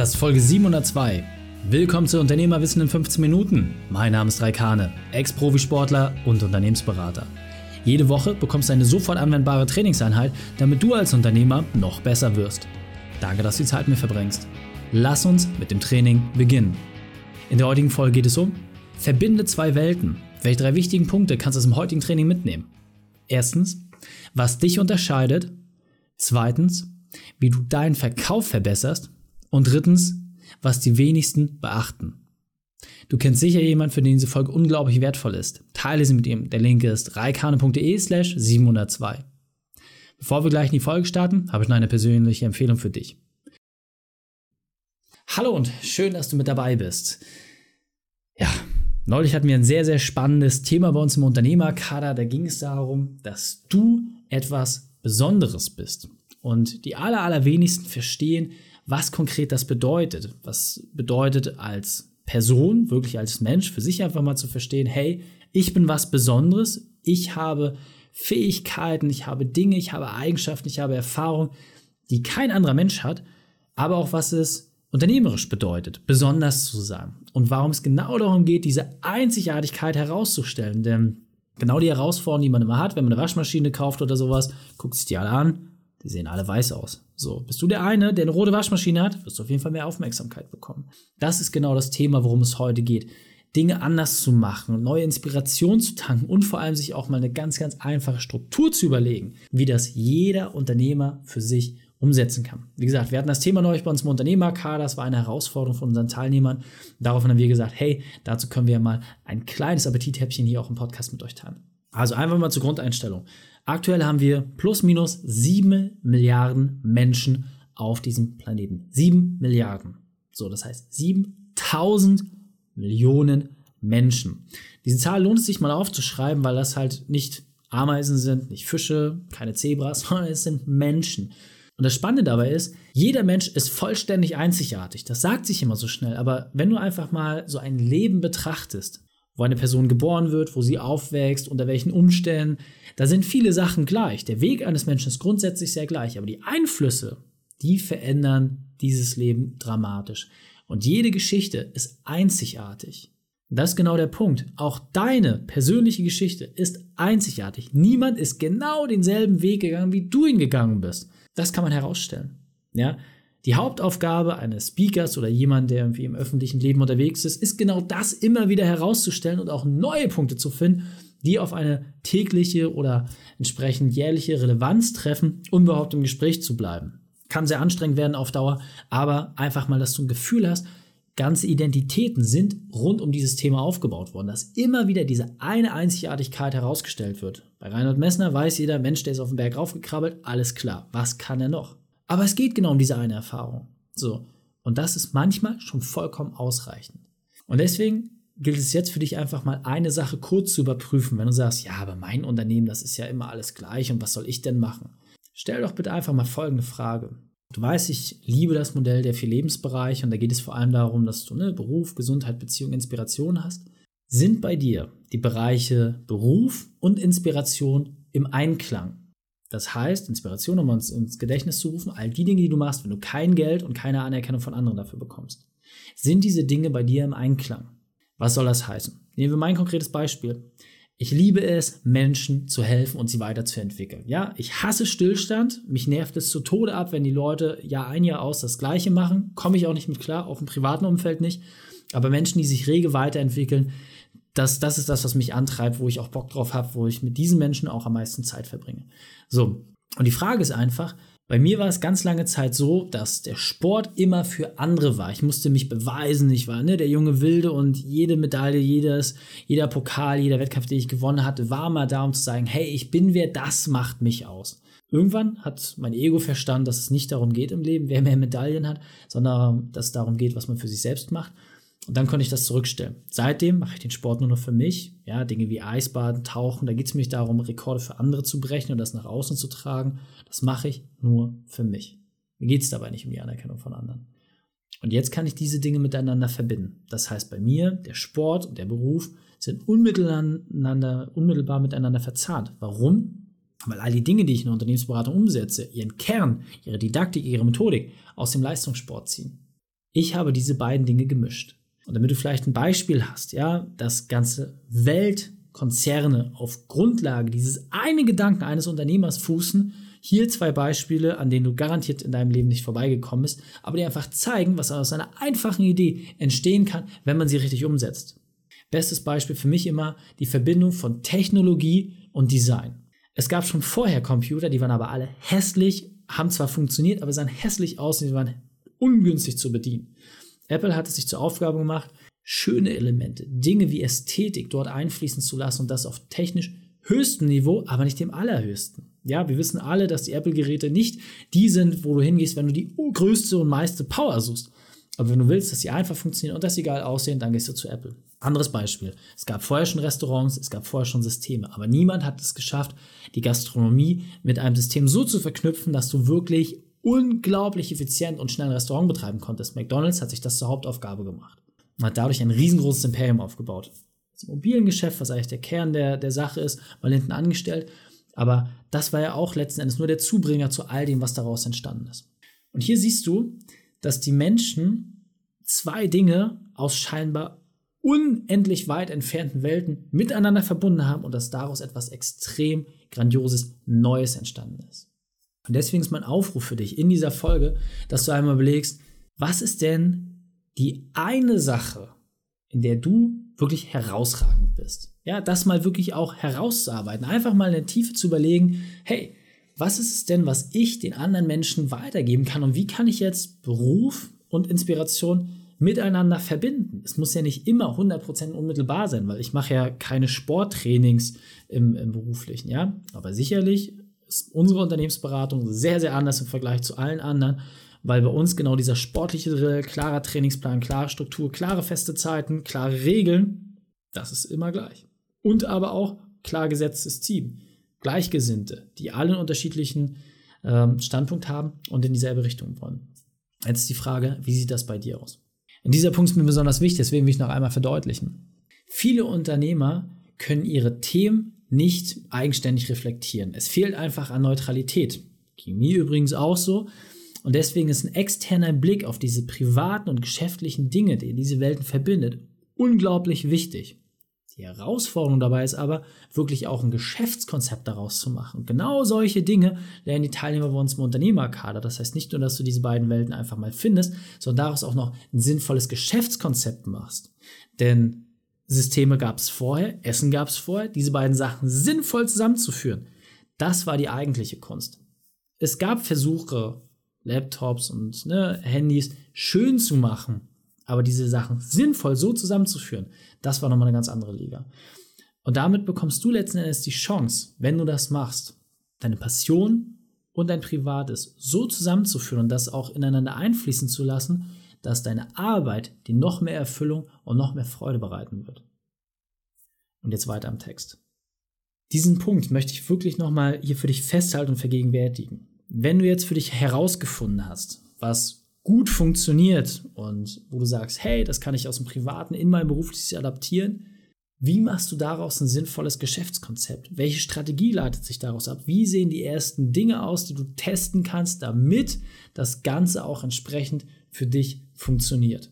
Das ist Folge 702. Willkommen zu Unternehmerwissen in 15 Minuten. Mein Name ist Raikane, Ex-Profisportler und Unternehmensberater. Jede Woche bekommst du eine sofort anwendbare Trainingseinheit, damit du als Unternehmer noch besser wirst. Danke, dass du die Zeit mit mir verbringst. Lass uns mit dem Training beginnen. In der heutigen Folge geht es um Verbinde zwei Welten. Welche drei wichtigen Punkte kannst du aus dem heutigen Training mitnehmen? Erstens, was dich unterscheidet. Zweitens, wie du deinen Verkauf verbesserst. Und drittens, was die wenigsten beachten. Du kennst sicher jemanden, für den diese Folge unglaublich wertvoll ist. Teile sie mit ihm. Der Link ist reikane.de slash 702. Bevor wir gleich in die Folge starten, habe ich noch eine persönliche Empfehlung für dich. Hallo und schön, dass du mit dabei bist. Ja, neulich hatten wir ein sehr, sehr spannendes Thema bei uns im Unternehmerkader. Da ging es darum, dass du etwas Besonderes bist. Und die aller, allerwenigsten verstehen, was konkret das bedeutet. Was bedeutet als Person, wirklich als Mensch, für sich einfach mal zu verstehen, hey, ich bin was Besonderes, ich habe Fähigkeiten, ich habe Dinge, ich habe Eigenschaften, ich habe Erfahrung, die kein anderer Mensch hat, aber auch was es unternehmerisch bedeutet, besonders zu sein. Und warum es genau darum geht, diese Einzigartigkeit herauszustellen. Denn genau die Herausforderung, die man immer hat, wenn man eine Waschmaschine kauft oder sowas, guckt sich die alle an, die sehen alle weiß aus. So, bist du der eine, der eine rote Waschmaschine hat, wirst du auf jeden Fall mehr Aufmerksamkeit bekommen. Das ist genau das Thema, worum es heute geht. Dinge anders zu machen, neue Inspiration zu tanken und vor allem sich auch mal eine ganz, ganz einfache Struktur zu überlegen, wie das jeder Unternehmer für sich umsetzen kann. Wie gesagt, wir hatten das Thema neulich bei uns im Unternehmerkader, das war eine Herausforderung von unseren Teilnehmern. Daraufhin haben wir gesagt, hey, dazu können wir ja mal ein kleines Appetithäppchen hier auch im Podcast mit euch teilen. Also einfach mal zur Grundeinstellung. Aktuell haben wir plus minus sieben Milliarden Menschen auf diesem Planeten. Sieben Milliarden. So, das heißt 7000 Millionen Menschen. Diese Zahl lohnt es sich mal aufzuschreiben, weil das halt nicht Ameisen sind, nicht Fische, keine Zebras, sondern es sind Menschen. Und das Spannende dabei ist, jeder Mensch ist vollständig einzigartig. Das sagt sich immer so schnell, aber wenn du einfach mal so ein Leben betrachtest, wo eine Person geboren wird, wo sie aufwächst, unter welchen Umständen. Da sind viele Sachen gleich. Der Weg eines Menschen ist grundsätzlich sehr gleich, aber die Einflüsse, die verändern dieses Leben dramatisch. Und jede Geschichte ist einzigartig. Das ist genau der Punkt. Auch deine persönliche Geschichte ist einzigartig. Niemand ist genau denselben Weg gegangen, wie du ihn gegangen bist. Das kann man herausstellen. Ja, die Hauptaufgabe eines Speakers oder jemand, der irgendwie im öffentlichen Leben unterwegs ist, ist genau das immer wieder herauszustellen und auch neue Punkte zu finden, die auf eine tägliche oder entsprechend jährliche Relevanz treffen, um überhaupt im Gespräch zu bleiben. Kann sehr anstrengend werden auf Dauer, aber einfach mal, dass du ein Gefühl hast, ganze Identitäten sind rund um dieses Thema aufgebaut worden, dass immer wieder diese eine Einzigartigkeit herausgestellt wird. Bei Reinhold Messner weiß jeder, Mensch, der ist auf den Berg raufgekrabbelt, alles klar. Was kann er noch? Aber es geht genau um diese eine Erfahrung. So. Und das ist manchmal schon vollkommen ausreichend. Und deswegen gilt es jetzt für dich einfach mal eine Sache kurz zu überprüfen, wenn du sagst, ja, aber mein Unternehmen, das ist ja immer alles gleich und was soll ich denn machen? Stell doch bitte einfach mal folgende Frage. Du weißt, ich liebe das Modell der vier Lebensbereiche und da geht es vor allem darum, dass du ne, Beruf, Gesundheit, Beziehung, Inspiration hast. Sind bei dir die Bereiche Beruf und Inspiration im Einklang? Das heißt, Inspiration, um uns ins Gedächtnis zu rufen, all die Dinge, die du machst, wenn du kein Geld und keine Anerkennung von anderen dafür bekommst, sind diese Dinge bei dir im Einklang. Was soll das heißen? Nehmen wir mein konkretes Beispiel. Ich liebe es, Menschen zu helfen und sie weiterzuentwickeln. Ja, ich hasse Stillstand. Mich nervt es zu Tode ab, wenn die Leute Jahr ein, Jahr aus das Gleiche machen. Komme ich auch nicht mit klar, auch im privaten Umfeld nicht. Aber Menschen, die sich rege weiterentwickeln, das, das ist das, was mich antreibt, wo ich auch Bock drauf habe, wo ich mit diesen Menschen auch am meisten Zeit verbringe. So, und die Frage ist einfach, bei mir war es ganz lange Zeit so, dass der Sport immer für andere war. Ich musste mich beweisen, ich war ne, der junge Wilde und jede Medaille, jedes, jeder Pokal, jeder Wettkampf, den ich gewonnen hatte, war mal da, um zu sagen, hey, ich bin wer, das macht mich aus. Irgendwann hat mein Ego verstanden, dass es nicht darum geht im Leben, wer mehr Medaillen hat, sondern dass es darum geht, was man für sich selbst macht. Und dann konnte ich das zurückstellen. Seitdem mache ich den Sport nur noch für mich. Ja, Dinge wie Eisbaden, Tauchen, da geht es mir nicht darum, Rekorde für andere zu brechen und das nach außen zu tragen. Das mache ich nur für mich. Mir geht es dabei nicht um die Anerkennung von anderen. Und jetzt kann ich diese Dinge miteinander verbinden. Das heißt, bei mir, der Sport und der Beruf sind unmittelbar, unmittelbar miteinander verzahnt. Warum? Weil all die Dinge, die ich in der Unternehmensberatung umsetze, ihren Kern, ihre Didaktik, ihre Methodik aus dem Leistungssport ziehen. Ich habe diese beiden Dinge gemischt. Und damit du vielleicht ein Beispiel hast, ja, dass ganze Weltkonzerne auf Grundlage dieses einen Gedanken eines Unternehmers fußen, hier zwei Beispiele, an denen du garantiert in deinem Leben nicht vorbeigekommen bist, aber die einfach zeigen, was aus einer einfachen Idee entstehen kann, wenn man sie richtig umsetzt. Bestes Beispiel für mich immer die Verbindung von Technologie und Design. Es gab schon vorher Computer, die waren aber alle hässlich, haben zwar funktioniert, aber sahen hässlich aus und waren ungünstig zu bedienen. Apple hat es sich zur Aufgabe gemacht, schöne Elemente, Dinge wie Ästhetik dort einfließen zu lassen und das auf technisch höchstem Niveau, aber nicht dem allerhöchsten. Ja, wir wissen alle, dass die Apple-Geräte nicht die sind, wo du hingehst, wenn du die größte und meiste Power suchst. Aber wenn du willst, dass sie einfach funktionieren und dass sie geil aussehen, dann gehst du zu Apple. Anderes Beispiel. Es gab vorher schon Restaurants, es gab vorher schon Systeme, aber niemand hat es geschafft, die Gastronomie mit einem System so zu verknüpfen, dass du wirklich unglaublich effizient und schnell ein Restaurant betreiben konntest. McDonald's hat sich das zur Hauptaufgabe gemacht und hat dadurch ein riesengroßes Imperium aufgebaut. Das Immobiliengeschäft, was eigentlich der Kern der, der Sache ist, mal hinten angestellt. Aber das war ja auch letzten Endes nur der Zubringer zu all dem, was daraus entstanden ist. Und hier siehst du, dass die Menschen zwei Dinge aus scheinbar unendlich weit entfernten Welten miteinander verbunden haben und dass daraus etwas extrem Grandioses, Neues entstanden ist. Und deswegen ist mein Aufruf für dich in dieser Folge, dass du einmal überlegst, was ist denn die eine Sache, in der du wirklich herausragend bist? Ja, das mal wirklich auch herauszuarbeiten, einfach mal in der Tiefe zu überlegen, hey, was ist es denn, was ich den anderen Menschen weitergeben kann und wie kann ich jetzt Beruf und Inspiration miteinander verbinden. Es muss ja nicht immer 100% unmittelbar sein, weil ich mache ja keine Sporttrainings im, im beruflichen, ja. Aber sicherlich unsere Unternehmensberatung sehr, sehr anders im Vergleich zu allen anderen, weil bei uns genau dieser sportliche Drill, klarer Trainingsplan, klare Struktur, klare feste Zeiten, klare Regeln, das ist immer gleich. Und aber auch klar gesetztes Team. Gleichgesinnte, die alle einen unterschiedlichen ähm, Standpunkt haben und in dieselbe Richtung wollen. Jetzt die Frage, wie sieht das bei dir aus? Und dieser Punkt ist mir besonders wichtig, deswegen will ich noch einmal verdeutlichen. Viele Unternehmer können ihre Themen nicht eigenständig reflektieren. Es fehlt einfach an Neutralität. Ging mir übrigens auch so. Und deswegen ist ein externer Blick auf diese privaten und geschäftlichen Dinge, die diese Welten verbindet, unglaublich wichtig. Die Herausforderung dabei ist aber, wirklich auch ein Geschäftskonzept daraus zu machen. genau solche Dinge lernen die Teilnehmer bei uns im Unternehmerkader. Das heißt nicht nur, dass du diese beiden Welten einfach mal findest, sondern daraus auch noch ein sinnvolles Geschäftskonzept machst. Denn Systeme gab es vorher, Essen gab es vorher, diese beiden Sachen sinnvoll zusammenzuführen. Das war die eigentliche Kunst. Es gab Versuche, Laptops und ne, Handys schön zu machen, aber diese Sachen sinnvoll so zusammenzuführen, das war nochmal eine ganz andere Liga. Und damit bekommst du letzten Endes die Chance, wenn du das machst, deine Passion und dein Privates so zusammenzuführen und das auch ineinander einfließen zu lassen, dass deine Arbeit dir noch mehr Erfüllung und noch mehr Freude bereiten wird. Und jetzt weiter am Text. Diesen Punkt möchte ich wirklich nochmal hier für dich festhalten und vergegenwärtigen. Wenn du jetzt für dich herausgefunden hast, was gut funktioniert und wo du sagst, hey, das kann ich aus dem Privaten in mein berufliches adaptieren, wie machst du daraus ein sinnvolles Geschäftskonzept? Welche Strategie leitet sich daraus ab? Wie sehen die ersten Dinge aus, die du testen kannst, damit das Ganze auch entsprechend für dich funktioniert?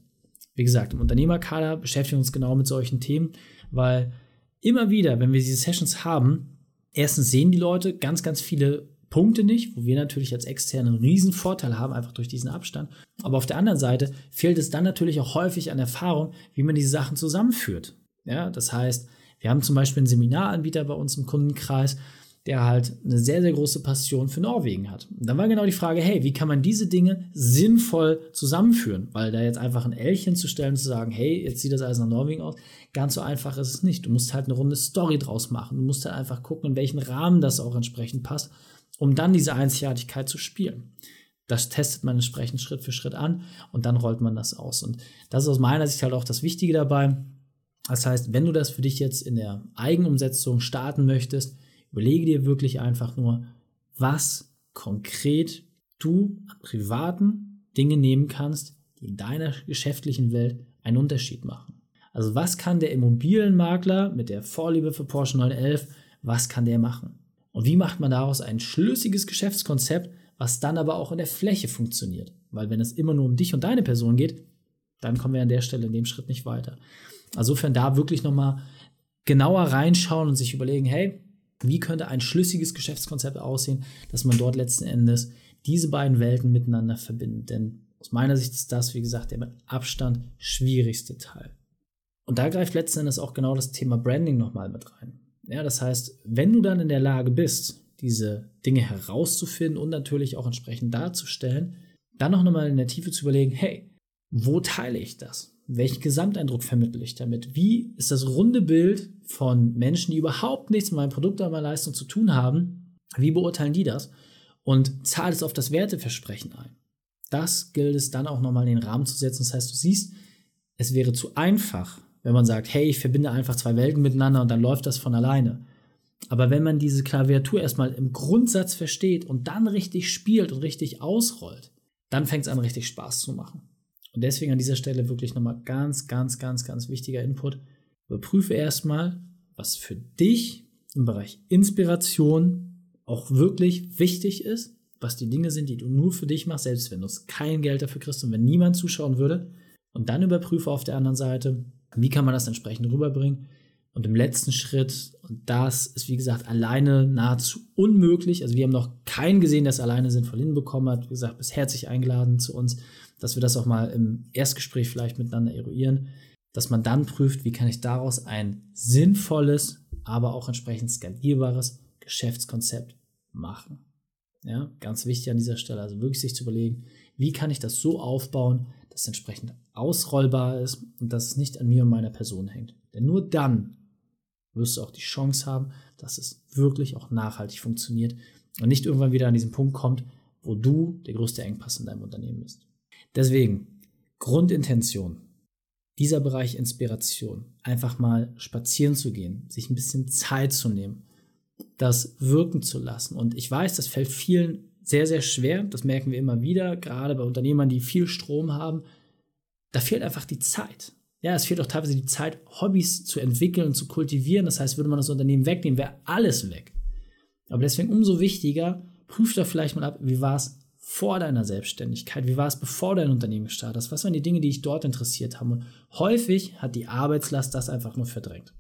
Wie gesagt, im Unternehmerkader beschäftigen wir uns genau mit solchen Themen, weil immer wieder, wenn wir diese Sessions haben, erstens sehen die Leute ganz, ganz viele Punkte nicht, wo wir natürlich als Externe einen riesen Vorteil haben, einfach durch diesen Abstand. Aber auf der anderen Seite fehlt es dann natürlich auch häufig an Erfahrung, wie man diese Sachen zusammenführt. Ja, das heißt, wir haben zum Beispiel einen Seminaranbieter bei uns im Kundenkreis, der halt eine sehr, sehr große Passion für Norwegen hat. Und dann war genau die Frage, hey, wie kann man diese Dinge sinnvoll zusammenführen? Weil da jetzt einfach ein L zu stellen und zu sagen, hey, jetzt sieht das alles nach Norwegen aus, ganz so einfach ist es nicht. Du musst halt eine runde Story draus machen. Du musst halt einfach gucken, in welchen Rahmen das auch entsprechend passt um dann diese Einzigartigkeit zu spielen. Das testet man entsprechend Schritt für Schritt an und dann rollt man das aus. Und das ist aus meiner Sicht halt auch das Wichtige dabei. Das heißt, wenn du das für dich jetzt in der Eigenumsetzung starten möchtest, überlege dir wirklich einfach nur, was konkret du an privaten Dingen nehmen kannst, die in deiner geschäftlichen Welt einen Unterschied machen. Also was kann der Immobilienmakler mit der Vorliebe für Porsche 911, was kann der machen? Und wie macht man daraus ein schlüssiges Geschäftskonzept, was dann aber auch in der Fläche funktioniert. Weil wenn es immer nur um dich und deine Person geht, dann kommen wir an der Stelle in dem Schritt nicht weiter. Insofern da wirklich nochmal genauer reinschauen und sich überlegen, hey, wie könnte ein schlüssiges Geschäftskonzept aussehen, dass man dort letzten Endes diese beiden Welten miteinander verbindet. Denn aus meiner Sicht ist das, wie gesagt, der mit Abstand schwierigste Teil. Und da greift letzten Endes auch genau das Thema Branding nochmal mit rein. Ja, das heißt, wenn du dann in der Lage bist, diese Dinge herauszufinden und natürlich auch entsprechend darzustellen, dann noch nochmal in der Tiefe zu überlegen, hey, wo teile ich das? Welchen Gesamteindruck vermittle ich damit? Wie ist das runde Bild von Menschen, die überhaupt nichts mit meinem Produkt oder meiner Leistung zu tun haben? Wie beurteilen die das? Und zahlt es auf das Werteversprechen ein? Das gilt es dann auch nochmal in den Rahmen zu setzen. Das heißt, du siehst, es wäre zu einfach, wenn man sagt, hey, ich verbinde einfach zwei Welten miteinander und dann läuft das von alleine. Aber wenn man diese Klaviatur erstmal im Grundsatz versteht und dann richtig spielt und richtig ausrollt, dann fängt es an, richtig Spaß zu machen. Und deswegen an dieser Stelle wirklich nochmal ganz, ganz, ganz, ganz wichtiger Input. Überprüfe erstmal, was für dich im Bereich Inspiration auch wirklich wichtig ist, was die Dinge sind, die du nur für dich machst, selbst wenn du kein Geld dafür kriegst und wenn niemand zuschauen würde. Und dann überprüfe auf der anderen Seite, wie kann man das entsprechend rüberbringen. Und im letzten Schritt, und das ist wie gesagt alleine nahezu unmöglich, also wir haben noch keinen gesehen, der es alleine sinnvoll hinbekommen hat. Wie gesagt, bis herzlich eingeladen zu uns dass wir das auch mal im Erstgespräch vielleicht miteinander eruieren, dass man dann prüft, wie kann ich daraus ein sinnvolles, aber auch entsprechend skalierbares Geschäftskonzept machen. Ja, ganz wichtig an dieser Stelle, also wirklich sich zu überlegen, wie kann ich das so aufbauen, dass es entsprechend ausrollbar ist und dass es nicht an mir und meiner Person hängt. Denn nur dann wirst du auch die Chance haben, dass es wirklich auch nachhaltig funktioniert und nicht irgendwann wieder an diesen Punkt kommt, wo du der größte Engpass in deinem Unternehmen bist. Deswegen, Grundintention, dieser Bereich Inspiration, einfach mal spazieren zu gehen, sich ein bisschen Zeit zu nehmen, das wirken zu lassen. Und ich weiß, das fällt vielen sehr, sehr schwer, das merken wir immer wieder, gerade bei Unternehmern, die viel Strom haben, da fehlt einfach die Zeit. Ja, es fehlt auch teilweise die Zeit, Hobbys zu entwickeln und zu kultivieren. Das heißt, würde man das Unternehmen wegnehmen, wäre alles weg. Aber deswegen umso wichtiger, prüf doch vielleicht mal ab, wie war es vor deiner Selbstständigkeit? Wie war es, bevor dein Unternehmen gestartet hast? Was waren die Dinge, die dich dort interessiert haben? Und häufig hat die Arbeitslast das einfach nur verdrängt.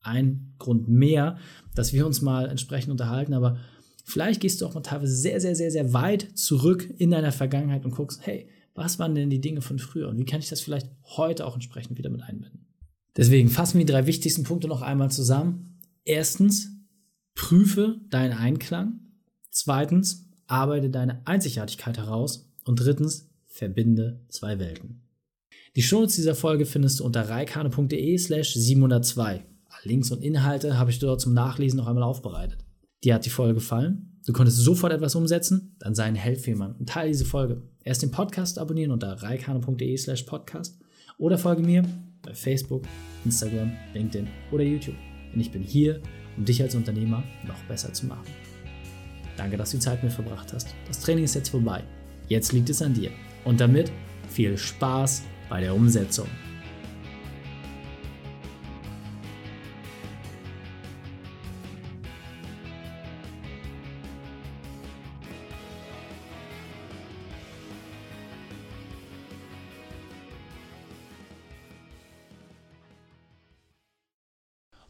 Ein Grund mehr, dass wir uns mal entsprechend unterhalten, aber vielleicht gehst du auch mal teilweise sehr, sehr, sehr, sehr weit zurück in deiner Vergangenheit und guckst, hey, was waren denn die Dinge von früher und wie kann ich das vielleicht heute auch entsprechend wieder mit einbinden? Deswegen fassen wir die drei wichtigsten Punkte noch einmal zusammen. Erstens, prüfe deinen Einklang. Zweitens, arbeite deine Einzigartigkeit heraus und drittens, verbinde zwei Welten. Die Shownotes dieser Folge findest du unter reikane.de slash 702. Links und Inhalte habe ich dort zum Nachlesen noch einmal aufbereitet. Dir hat die Folge gefallen? Du konntest sofort etwas umsetzen? Dann sei ein Held für jemanden und teile diese Folge. Erst den Podcast abonnieren unter reikane.de slash podcast oder folge mir bei Facebook, Instagram, LinkedIn oder YouTube. Denn ich bin hier, um dich als Unternehmer noch besser zu machen. Danke, dass du Zeit mit verbracht hast. Das Training ist jetzt vorbei. Jetzt liegt es an dir. Und damit viel Spaß bei der Umsetzung.